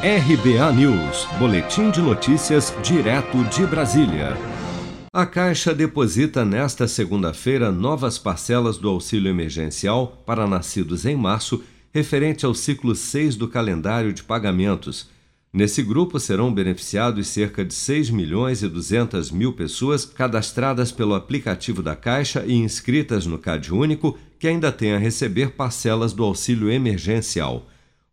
RBA News, Boletim de Notícias, direto de Brasília. A Caixa deposita nesta segunda-feira novas parcelas do auxílio emergencial para nascidos em março, referente ao ciclo 6 do calendário de pagamentos. Nesse grupo serão beneficiados cerca de 6 milhões e 200 mil pessoas cadastradas pelo aplicativo da Caixa e inscritas no CAD Único, que ainda têm a receber parcelas do auxílio emergencial.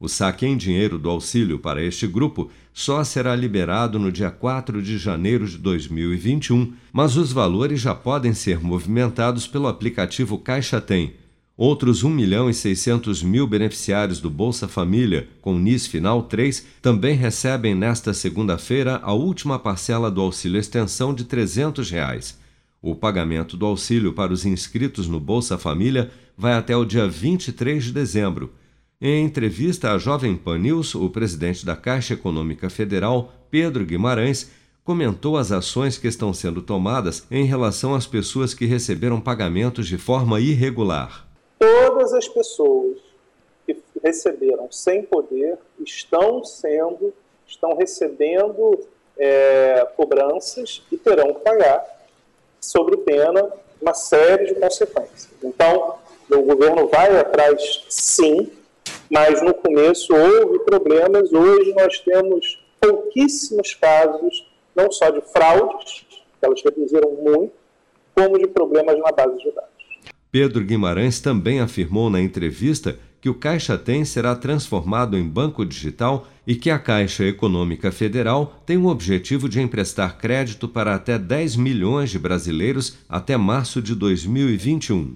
O saque em dinheiro do auxílio para este grupo só será liberado no dia 4 de janeiro de 2021, mas os valores já podem ser movimentados pelo aplicativo Caixa Tem. Outros 1 milhão e 600 mil beneficiários do Bolsa Família, com NIS Final 3, também recebem nesta segunda-feira a última parcela do auxílio extensão de 300 reais. O pagamento do auxílio para os inscritos no Bolsa Família vai até o dia 23 de dezembro. Em entrevista à Jovem Pan News, o presidente da Caixa Econômica Federal, Pedro Guimarães, comentou as ações que estão sendo tomadas em relação às pessoas que receberam pagamentos de forma irregular. Todas as pessoas que receberam sem poder estão sendo, estão recebendo é, cobranças e terão que pagar, sobre pena uma série de consequências. Então, o governo vai atrás, sim, mas no começo houve problemas. Hoje nós temos pouquíssimos casos, não só de fraudes, que elas reduziram muito, como de problemas na base de dados. Pedro Guimarães também afirmou na entrevista que o Caixa Tem será transformado em banco digital e que a Caixa Econômica Federal tem o objetivo de emprestar crédito para até 10 milhões de brasileiros até março de 2021.